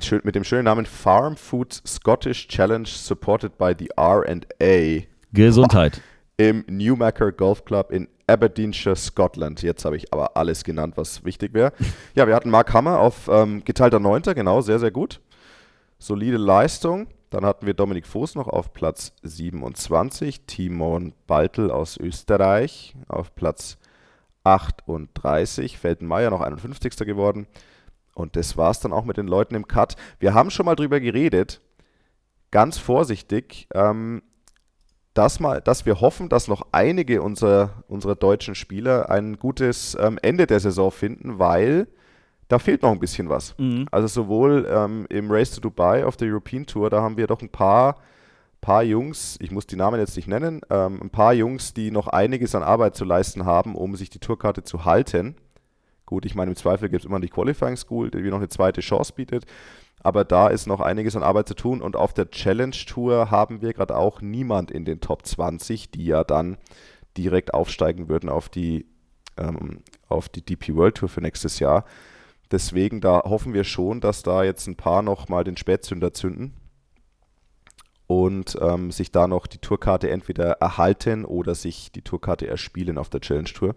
schön- mit dem schönen Namen Farm Food Scottish Challenge supported by the R&A Gesundheit. im Newmaker Golf Club in Aberdeenshire, Scotland. Jetzt habe ich aber alles genannt, was wichtig wäre. Ja, wir hatten Mark Hammer auf ähm, geteilter Neunter, genau, sehr, sehr gut. Solide Leistung. Dann hatten wir Dominik Voß noch auf Platz 27, Timon Baltel aus Österreich auf Platz 38, Feldenmeier noch 51. geworden. Und das war es dann auch mit den Leuten im Cut. Wir haben schon mal drüber geredet, ganz vorsichtig, ähm, dass, mal, dass wir hoffen, dass noch einige unserer, unserer deutschen Spieler ein gutes ähm, Ende der Saison finden, weil da fehlt noch ein bisschen was. Also sowohl ähm, im Race to Dubai auf der European Tour, da haben wir doch ein paar, paar Jungs, ich muss die Namen jetzt nicht nennen, ähm, ein paar Jungs, die noch einiges an Arbeit zu leisten haben, um sich die Tourkarte zu halten. Gut, ich meine, im Zweifel gibt es immer die Qualifying School, die noch eine zweite Chance bietet. Aber da ist noch einiges an Arbeit zu tun. Und auf der Challenge Tour haben wir gerade auch niemand in den Top 20, die ja dann direkt aufsteigen würden auf die, ähm, auf die DP World Tour für nächstes Jahr. Deswegen, da hoffen wir schon, dass da jetzt ein paar noch mal den Spätzünder zünden und ähm, sich da noch die Tourkarte entweder erhalten oder sich die Tourkarte erspielen auf der Challenge Tour.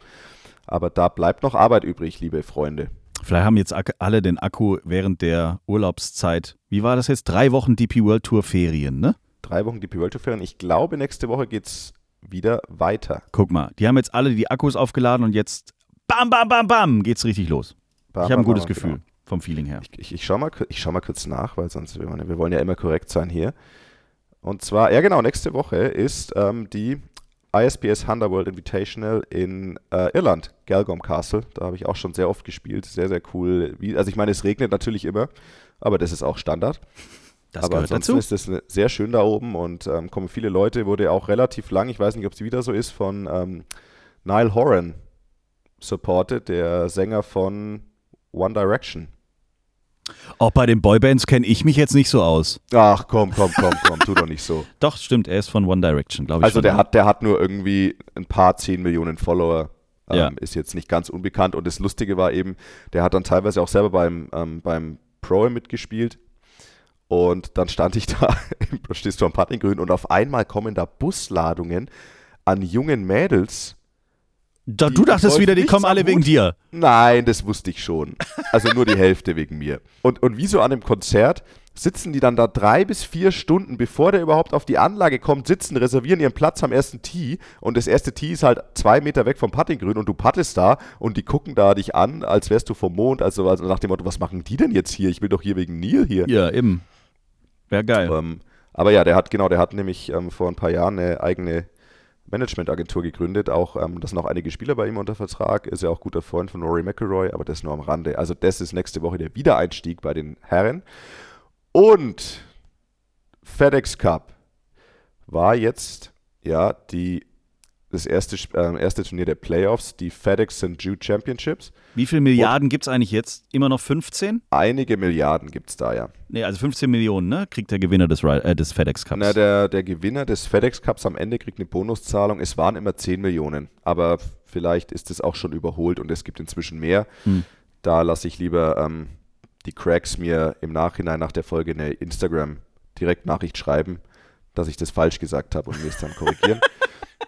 Aber da bleibt noch Arbeit übrig, liebe Freunde. Vielleicht haben jetzt alle den Akku während der Urlaubszeit. Wie war das jetzt? Drei Wochen DP World Tour Ferien, ne? Drei Wochen DP World Tour Ferien. Ich glaube, nächste Woche geht es wieder weiter. Guck mal, die haben jetzt alle die Akkus aufgeladen und jetzt bam, bam, bam, bam, geht's richtig los. Bam, ich habe ein gutes bam, Gefühl genau. vom Feeling her. Ich, ich, ich schaue mal, ich schau mal kurz nach, weil sonst, wir wollen, wir wollen ja immer korrekt sein hier. Und zwar, ja genau, nächste Woche ist ähm, die ISPS Honda World Invitational in äh, Irland, Galgom Castle. Da habe ich auch schon sehr oft gespielt. Sehr, sehr cool. Wie, also ich meine, es regnet natürlich immer, aber das ist auch Standard. Das aber ansonsten dazu. ist es sehr schön da oben und ähm, kommen viele Leute. Wurde auch relativ lang, ich weiß nicht, ob es wieder so ist, von ähm, Niall Horan supported, der Sänger von One Direction. Auch bei den Boybands kenne ich mich jetzt nicht so aus. Ach komm, komm, komm, komm, tu doch nicht so. Doch, stimmt, er ist von One Direction, glaube ich. Also der ne? hat, der hat nur irgendwie ein paar zehn Millionen Follower. Ähm, Ja. Ist jetzt nicht ganz unbekannt. Und das Lustige war eben, der hat dann teilweise auch selber beim, ähm, beim Pro mitgespielt. Und dann stand ich da, stehst du am Puttinggrün und auf einmal kommen da Busladungen an jungen Mädels. Da, du dachtest wieder, die kommen alle wegen dir. Nein, das wusste ich schon. Also nur die Hälfte wegen mir. Und, und wie so an einem Konzert sitzen die dann da drei bis vier Stunden, bevor der überhaupt auf die Anlage kommt, sitzen, reservieren ihren Platz am ersten Tee und das erste Tee ist halt zwei Meter weg vom Puttinggrün und du pattest da und die gucken da dich an, als wärst du vom Mond, also, also nach dem Motto, was machen die denn jetzt hier? Ich will doch hier wegen Neil hier. Ja, eben. Wäre geil. Ähm, aber ja, der hat, genau, der hat nämlich ähm, vor ein paar Jahren eine eigene Managementagentur gegründet. Auch, ähm, das sind auch einige Spieler bei ihm unter Vertrag. Ist ja auch guter Freund von Rory McIlroy, aber das nur am Rande. Also, das ist nächste Woche der Wiedereinstieg bei den Herren. Und FedEx Cup war jetzt ja die das erste, äh, erste Turnier der Playoffs, die FedEx St. Jude Championships. Wie viele Milliarden gibt es eigentlich jetzt? Immer noch 15? Einige Milliarden gibt es da, ja. Nee, also 15 Millionen, ne? Kriegt der Gewinner des, äh, des FedEx Cups. Na, der, der Gewinner des FedEx Cups am Ende kriegt eine Bonuszahlung. Es waren immer 10 Millionen, aber vielleicht ist es auch schon überholt und es gibt inzwischen mehr. Hm. Da lasse ich lieber ähm, die Cracks mir im Nachhinein nach der Folge eine Instagram-Direktnachricht schreiben, dass ich das falsch gesagt habe und mir es dann korrigieren.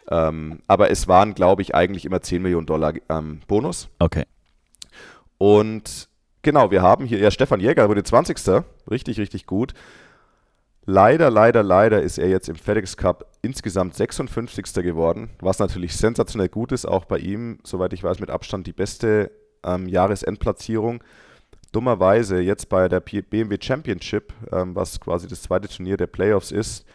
Ähm, aber es waren, glaube ich, eigentlich immer 10 Millionen Dollar ähm, Bonus. Okay. Und genau, wir haben hier, ja, Stefan Jäger wurde 20. Richtig, richtig gut. Leider, leider, leider ist er jetzt im FedEx Cup insgesamt 56. geworden, was natürlich sensationell gut ist. Auch bei ihm, soweit ich weiß, mit Abstand die beste ähm, Jahresendplatzierung. Dummerweise jetzt bei der BMW Championship, ähm, was quasi das zweite Turnier der Playoffs ist,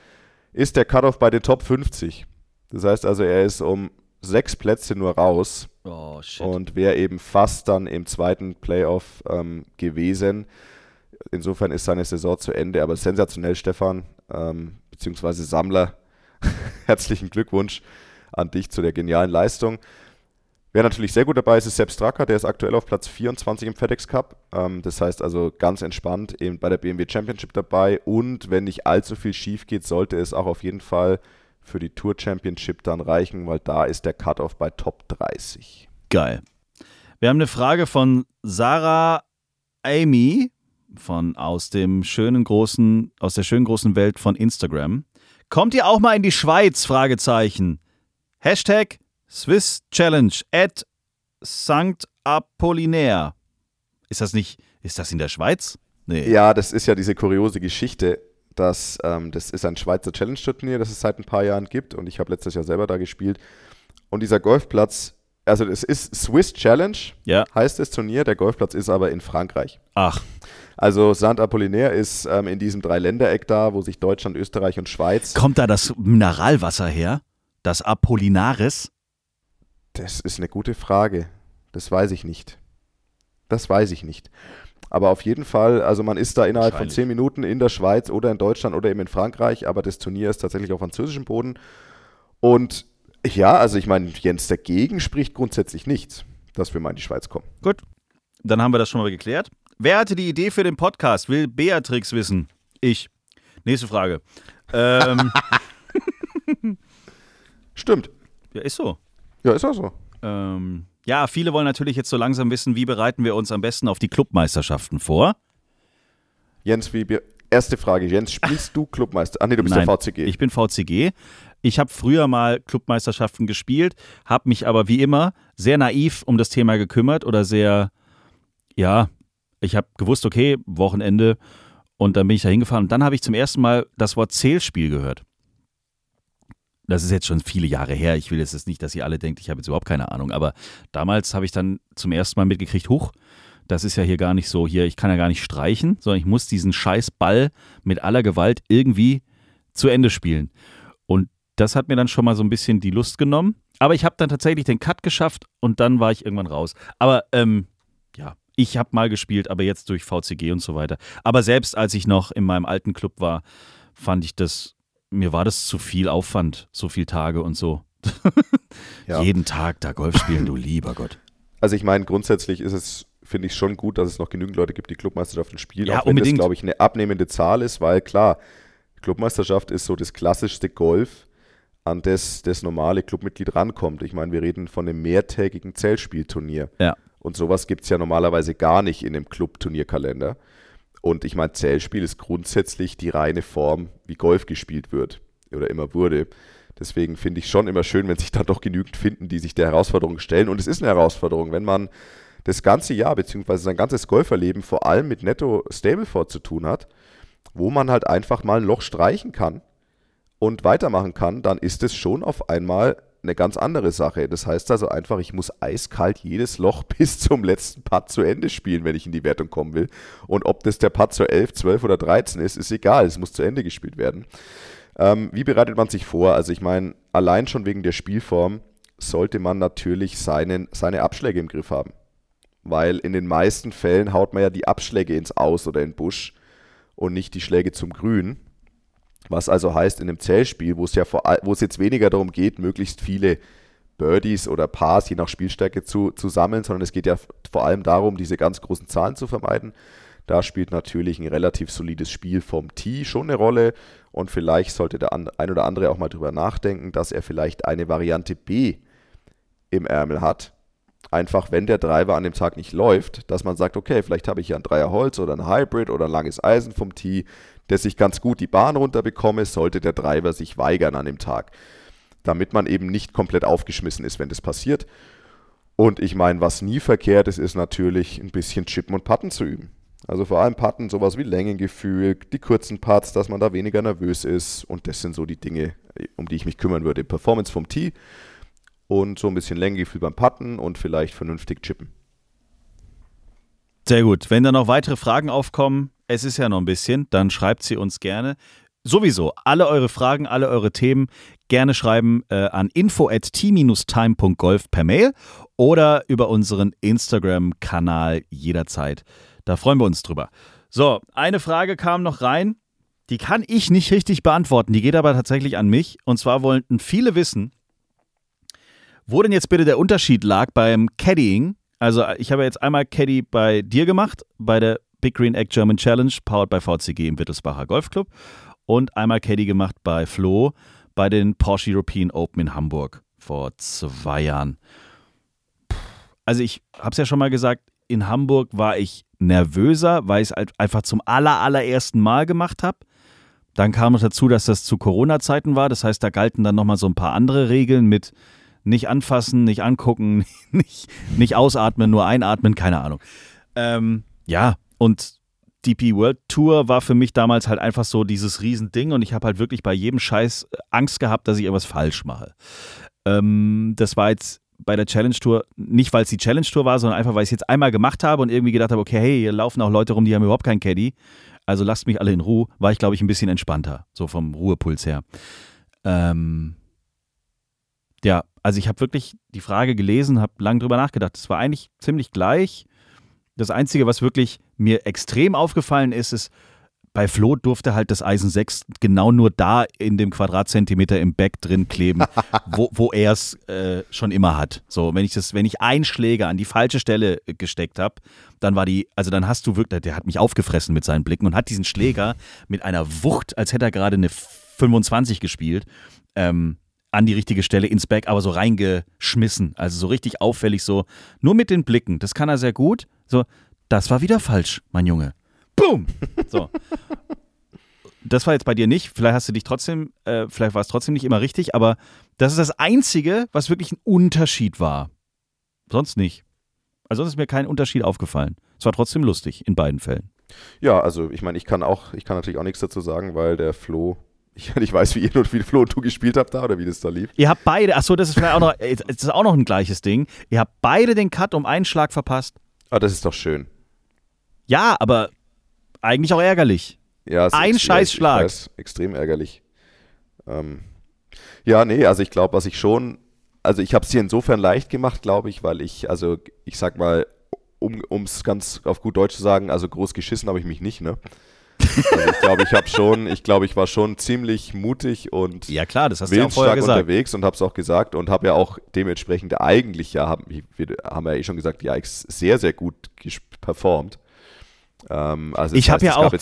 ist der Cutoff bei den Top 50. Das heißt also, er ist um sechs Plätze nur raus oh, und wäre eben fast dann im zweiten Playoff ähm, gewesen. Insofern ist seine Saison zu Ende, aber sensationell, Stefan, ähm, beziehungsweise Sammler. Herzlichen Glückwunsch an dich zu der genialen Leistung. Wer natürlich sehr gut dabei ist, ist Sepp Stracker, der ist aktuell auf Platz 24 im FedEx Cup. Ähm, das heißt also ganz entspannt eben bei der BMW Championship dabei und wenn nicht allzu viel schief geht, sollte es auch auf jeden Fall für die Tour Championship dann reichen, weil da ist der Cutoff bei Top 30. Geil. Wir haben eine Frage von Sarah Amy von aus dem schönen großen, aus der schönen großen Welt von Instagram. Kommt ihr auch mal in die Schweiz? Fragezeichen. Hashtag Swiss Challenge at St. Apollinaire. Ist das nicht, ist das in der Schweiz? Nee. Ja, das ist ja diese kuriose Geschichte dass ähm, das ist ein Schweizer Challenge-Turnier, das es seit ein paar Jahren gibt und ich habe letztes Jahr selber da gespielt. Und dieser Golfplatz, also es ist Swiss Challenge, ja. heißt das Turnier, der Golfplatz ist aber in Frankreich. Ach. Also Saint Apollinaire ist ähm, in diesem Dreiländereck da, wo sich Deutschland, Österreich und Schweiz. Kommt da das Mineralwasser her? Das Apollinaris? Das ist eine gute Frage. Das weiß ich nicht. Das weiß ich nicht. Aber auf jeden Fall, also man ist da innerhalb von zehn Minuten in der Schweiz oder in Deutschland oder eben in Frankreich, aber das Turnier ist tatsächlich auf französischem Boden. Und ja, also ich meine, Jens dagegen spricht grundsätzlich nichts, dass wir mal in die Schweiz kommen. Gut, dann haben wir das schon mal geklärt. Wer hatte die Idee für den Podcast? Will Beatrix wissen? Ich. Nächste Frage. Ähm. Stimmt. Ja, ist so. Ja, ist auch so. Ähm, ja, viele wollen natürlich jetzt so langsam wissen, wie bereiten wir uns am besten auf die Clubmeisterschaften vor? Jens, wie erste Frage, Jens, spielst du Clubmeister? Ah nee, du bist Nein, der VCG. Ich bin VCG. Ich habe früher mal Clubmeisterschaften gespielt, habe mich aber wie immer sehr naiv um das Thema gekümmert oder sehr, ja, ich habe gewusst, okay, Wochenende und dann bin ich da hingefahren und dann habe ich zum ersten Mal das Wort Zählspiel gehört das ist jetzt schon viele Jahre her. Ich will jetzt nicht, dass ihr alle denkt, ich habe jetzt überhaupt keine Ahnung. Aber damals habe ich dann zum ersten Mal mitgekriegt, huch, das ist ja hier gar nicht so, hier, ich kann ja gar nicht streichen, sondern ich muss diesen scheiß Ball mit aller Gewalt irgendwie zu Ende spielen. Und das hat mir dann schon mal so ein bisschen die Lust genommen. Aber ich habe dann tatsächlich den Cut geschafft und dann war ich irgendwann raus. Aber ähm, ja, ich habe mal gespielt, aber jetzt durch VCG und so weiter. Aber selbst als ich noch in meinem alten Club war, fand ich das mir war das zu viel Aufwand, so viele Tage und so. ja. Jeden Tag da Golf spielen, du lieber Gott. Also ich meine, grundsätzlich ist es, finde ich schon gut, dass es noch genügend Leute gibt, die Clubmeisterschaften spielen, ja, auch wenn unbedingt. das, glaube ich, eine abnehmende Zahl ist, weil klar, Clubmeisterschaft ist so das klassischste Golf, an das das normale Clubmitglied rankommt. Ich meine, wir reden von einem mehrtägigen Zellspielturnier. Ja. Und sowas gibt es ja normalerweise gar nicht in dem Club-Turnierkalender. Und ich meine, Zählspiel ist grundsätzlich die reine Form, wie Golf gespielt wird oder immer wurde. Deswegen finde ich schon immer schön, wenn sich da doch genügend finden, die sich der Herausforderung stellen. Und es ist eine Herausforderung, wenn man das ganze Jahr beziehungsweise sein ganzes Golferleben vor allem mit Netto Stableford zu tun hat, wo man halt einfach mal ein Loch streichen kann und weitermachen kann, dann ist es schon auf einmal eine ganz andere Sache. Das heißt also einfach, ich muss eiskalt jedes Loch bis zum letzten Putt zu Ende spielen, wenn ich in die Wertung kommen will. Und ob das der Putt zur 11, 12 oder 13 ist, ist egal. Es muss zu Ende gespielt werden. Ähm, wie bereitet man sich vor? Also ich meine, allein schon wegen der Spielform sollte man natürlich seinen, seine Abschläge im Griff haben. Weil in den meisten Fällen haut man ja die Abschläge ins Aus oder in den Busch und nicht die Schläge zum Grün. Was also heißt, in einem Zählspiel, wo es ja vor, wo es jetzt weniger darum geht, möglichst viele Birdies oder Pars je nach Spielstärke zu, zu sammeln, sondern es geht ja vor allem darum, diese ganz großen Zahlen zu vermeiden. Da spielt natürlich ein relativ solides Spiel vom Tee schon eine Rolle und vielleicht sollte der ein oder andere auch mal drüber nachdenken, dass er vielleicht eine Variante B im Ärmel hat. Einfach, wenn der Driver an dem Tag nicht läuft, dass man sagt, okay, vielleicht habe ich ja ein Dreier Holz oder ein Hybrid oder ein langes Eisen vom Tee, dass ich ganz gut die Bahn runterbekomme, sollte der Driver sich weigern an dem Tag damit man eben nicht komplett aufgeschmissen ist, wenn das passiert. Und ich meine, was nie verkehrt ist, ist natürlich ein bisschen Chippen und Patten zu üben. Also vor allem Patten, sowas wie Längengefühl, die kurzen Parts, dass man da weniger nervös ist. Und das sind so die Dinge, um die ich mich kümmern würde. Performance vom Tee und so ein bisschen Längengefühl beim Patten und vielleicht vernünftig chippen. Sehr gut. Wenn da noch weitere Fragen aufkommen, es ist ja noch ein bisschen, dann schreibt sie uns gerne. Sowieso, alle eure Fragen, alle eure Themen gerne schreiben äh, an info at t-time.golf per Mail oder über unseren Instagram-Kanal jederzeit. Da freuen wir uns drüber. So, eine Frage kam noch rein. Die kann ich nicht richtig beantworten. Die geht aber tatsächlich an mich. Und zwar wollten viele wissen, wo denn jetzt bitte der Unterschied lag beim Caddying. Also, ich habe jetzt einmal Caddy bei dir gemacht, bei der Big Green Egg German Challenge, powered by VCG im Wittelsbacher Golfclub. Und einmal Caddy gemacht bei Flo bei den Porsche European Open in Hamburg vor zwei Jahren. Also ich habe es ja schon mal gesagt, in Hamburg war ich nervöser, weil ich es halt einfach zum aller, allerersten Mal gemacht habe. Dann kam noch dazu, dass das zu Corona-Zeiten war. Das heißt, da galten dann nochmal so ein paar andere Regeln mit nicht anfassen, nicht angucken, nicht, nicht ausatmen, nur einatmen, keine Ahnung. Ähm, ja, und DP World Tour war für mich damals halt einfach so dieses Riesending und ich habe halt wirklich bei jedem Scheiß äh, Angst gehabt, dass ich irgendwas falsch mache. Ähm, das war jetzt bei der Challenge Tour, nicht weil es die Challenge Tour war, sondern einfach, weil ich es jetzt einmal gemacht habe und irgendwie gedacht habe, okay, hey, hier laufen auch Leute rum, die haben überhaupt keinen Caddy. Also lasst mich alle in Ruhe, war ich, glaube ich, ein bisschen entspannter, so vom Ruhepuls her. Ähm, ja, also ich habe wirklich die Frage gelesen, habe lange drüber nachgedacht. Es war eigentlich ziemlich gleich. Das Einzige, was wirklich mir extrem aufgefallen ist, ist, bei Flo durfte halt das Eisen 6 genau nur da in dem Quadratzentimeter im Back drin kleben, wo, wo er es äh, schon immer hat. So, wenn ich das, wenn ich einen Schläger an die falsche Stelle gesteckt habe, dann war die, also dann hast du wirklich, der hat mich aufgefressen mit seinen Blicken und hat diesen Schläger mit einer Wucht, als hätte er gerade eine 25 gespielt, ähm, an die richtige Stelle ins Back, aber so reingeschmissen. Also so richtig auffällig, so nur mit den Blicken. Das kann er sehr gut. So, das war wieder falsch, mein Junge. Boom! So. Das war jetzt bei dir nicht. Vielleicht hast du dich trotzdem, äh, vielleicht war es trotzdem nicht immer richtig, aber das ist das Einzige, was wirklich ein Unterschied war. Sonst nicht. Also sonst ist mir kein Unterschied aufgefallen. Es war trotzdem lustig in beiden Fällen. Ja, also ich meine, ich kann auch, ich kann natürlich auch nichts dazu sagen, weil der Flo, ich nicht weiß, wie ihr und wie Flo und du gespielt habt da oder wie das da lief. Ihr habt beide, achso, das ist vielleicht auch noch, das ist auch noch ein gleiches Ding. Ihr habt beide den Cut um einen Schlag verpasst. Ah, das ist doch schön. Ja, aber eigentlich auch ärgerlich. Ja, ein Scheißschlag. Extrem ärgerlich. Ähm, ja, nee, also ich glaube, was ich schon, also ich habe es dir insofern leicht gemacht, glaube ich, weil ich, also ich sag mal, um es ganz auf gut Deutsch zu sagen, also groß geschissen habe ich mich nicht, ne? Also ich glaube, ich habe schon, ich glaube, ich war schon ziemlich mutig und ja klar, das hast du ja auch vorher gesagt. unterwegs und habe es auch gesagt und habe ja auch dementsprechend eigentlich ja, haben, wir haben ja eh schon gesagt, ja, sehr, sehr gut performt. Ähm, also ich habe ja auch,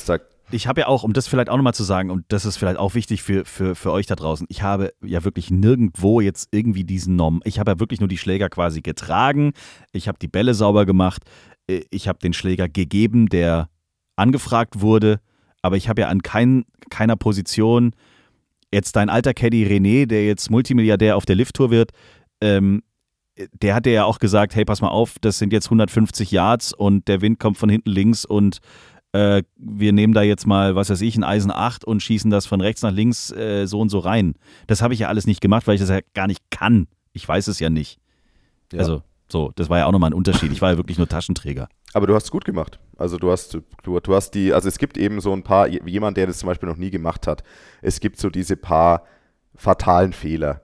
ich habe ja auch, um das vielleicht auch nochmal zu sagen, und das ist vielleicht auch wichtig für, für, für euch da draußen, ich habe ja wirklich nirgendwo jetzt irgendwie diesen Norm, ich habe ja wirklich nur die Schläger quasi getragen, ich habe die Bälle sauber gemacht, äh, ich habe den Schläger gegeben, der angefragt wurde, aber ich habe ja an kein, keiner Position jetzt dein alter Caddy René, der jetzt Multimilliardär auf der Lift-Tour wird, ähm, der hatte ja auch gesagt, hey, pass mal auf, das sind jetzt 150 Yards und der Wind kommt von hinten links und äh, wir nehmen da jetzt mal, was weiß ich, ein Eisen 8 und schießen das von rechts nach links äh, so und so rein. Das habe ich ja alles nicht gemacht, weil ich das ja gar nicht kann. Ich weiß es ja nicht. Ja. Also, so, das war ja auch nochmal ein Unterschied. Ich war ja wirklich nur Taschenträger. Aber du hast es gut gemacht. Also du hast, du, du hast die, also es gibt eben so ein paar, jemand, der das zum Beispiel noch nie gemacht hat, es gibt so diese paar fatalen Fehler.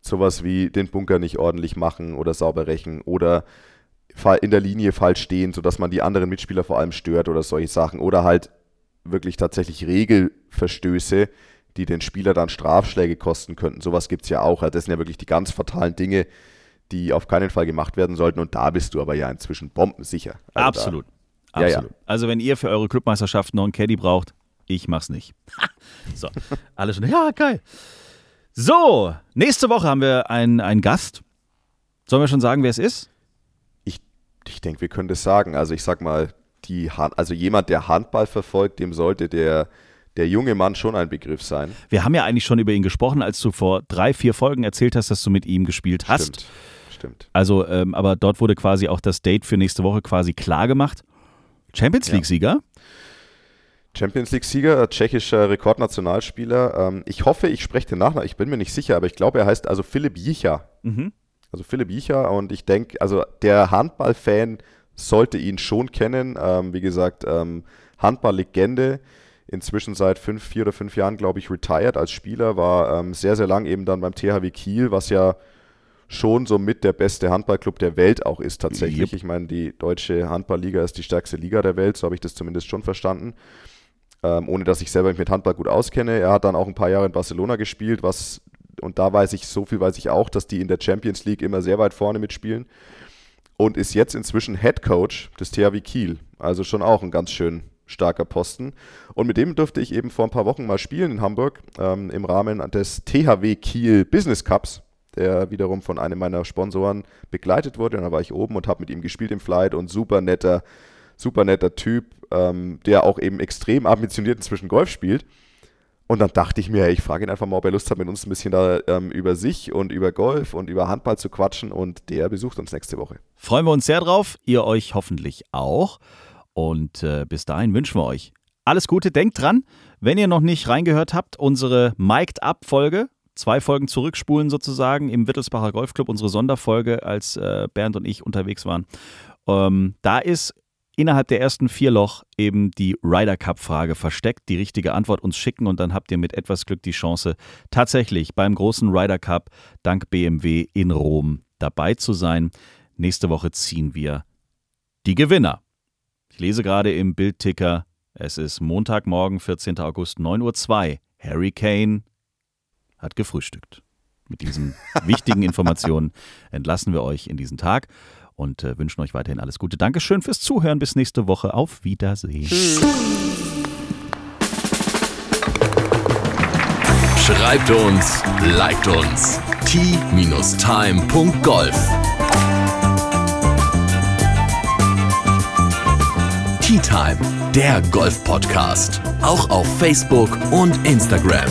Sowas wie den Bunker nicht ordentlich machen oder sauber rächen oder in der Linie falsch stehen, sodass man die anderen Mitspieler vor allem stört oder solche Sachen. Oder halt wirklich tatsächlich Regelverstöße, die den Spieler dann Strafschläge kosten könnten. Sowas gibt es ja auch. Das sind ja wirklich die ganz fatalen Dinge, die auf keinen Fall gemacht werden sollten. Und da bist du aber ja inzwischen bombensicher. Also Absolut. Da, Absolut. Ja, ja. Also wenn ihr für eure Clubmeisterschaft noch einen Caddy braucht, ich mach's nicht. so, alle schon, ja, geil. So, nächste Woche haben wir einen, einen Gast. Sollen wir schon sagen, wer es ist? Ich, ich denke, wir können das sagen. Also ich sag mal, die Hand, also jemand, der Handball verfolgt, dem sollte der, der junge Mann schon ein Begriff sein. Wir haben ja eigentlich schon über ihn gesprochen, als du vor drei, vier Folgen erzählt hast, dass du mit ihm gespielt hast. Stimmt. Stimmt. Also, ähm, aber dort wurde quasi auch das Date für nächste Woche quasi klar gemacht. Champions League-Sieger? Ja. Champions League-Sieger, tschechischer Rekordnationalspieler. Ähm, ich hoffe, ich spreche den Nachnamen, ich bin mir nicht sicher, aber ich glaube, er heißt also Philipp Jicha. Mhm. Also Philipp Jicha und ich denke, also der Handball-Fan sollte ihn schon kennen. Ähm, wie gesagt, ähm, Handball-Legende. Inzwischen seit fünf, vier oder fünf Jahren, glaube ich, retired als Spieler, war ähm, sehr, sehr lang eben dann beim THW Kiel, was ja schon so mit der beste Handballclub der Welt auch ist tatsächlich. Yep. Ich meine, die deutsche Handballliga ist die stärkste Liga der Welt, so habe ich das zumindest schon verstanden ähm, ohne dass ich selber mit Handball gut auskenne. Er hat dann auch ein paar Jahre in Barcelona gespielt, was, und da weiß ich, so viel weiß ich auch, dass die in der Champions League immer sehr weit vorne mitspielen. Und ist jetzt inzwischen Head Coach des THW Kiel. Also schon auch ein ganz schön starker Posten. Und mit dem durfte ich eben vor ein paar Wochen mal spielen in Hamburg ähm, im Rahmen des THW Kiel Business Cups, der wiederum von einem meiner Sponsoren begleitet wurde. Und da war ich oben und habe mit ihm gespielt im Flight und super netter, super netter Typ, ähm, der auch eben extrem ambitioniert inzwischen Golf spielt. Und dann dachte ich mir, ich frage ihn einfach mal, ob er Lust hat, mit uns ein bisschen da ähm, über sich und über Golf und über Handball zu quatschen. Und der besucht uns nächste Woche. Freuen wir uns sehr drauf. Ihr euch hoffentlich auch. Und äh, bis dahin wünschen wir euch alles Gute. Denkt dran, wenn ihr noch nicht reingehört habt, unsere Mic'd Up Folge, zwei Folgen zurückspulen sozusagen im Wittelsbacher Golfclub, unsere Sonderfolge, als äh, Bernd und ich unterwegs waren. Ähm, da ist innerhalb der ersten vier Loch eben die Ryder Cup-Frage versteckt, die richtige Antwort uns schicken und dann habt ihr mit etwas Glück die Chance, tatsächlich beim großen Ryder Cup dank BMW in Rom dabei zu sein. Nächste Woche ziehen wir die Gewinner. Ich lese gerade im Bildticker, es ist Montagmorgen, 14. August, 9.02 Uhr. Harry Kane hat gefrühstückt. Mit diesen wichtigen Informationen entlassen wir euch in diesen Tag und äh, wünschen euch weiterhin alles Gute. Dankeschön fürs Zuhören. Bis nächste Woche. Auf Wiedersehen. Schreibt uns, liked uns. t-time.golf Tea Time, der Golf-Podcast. Auch auf Facebook und Instagram.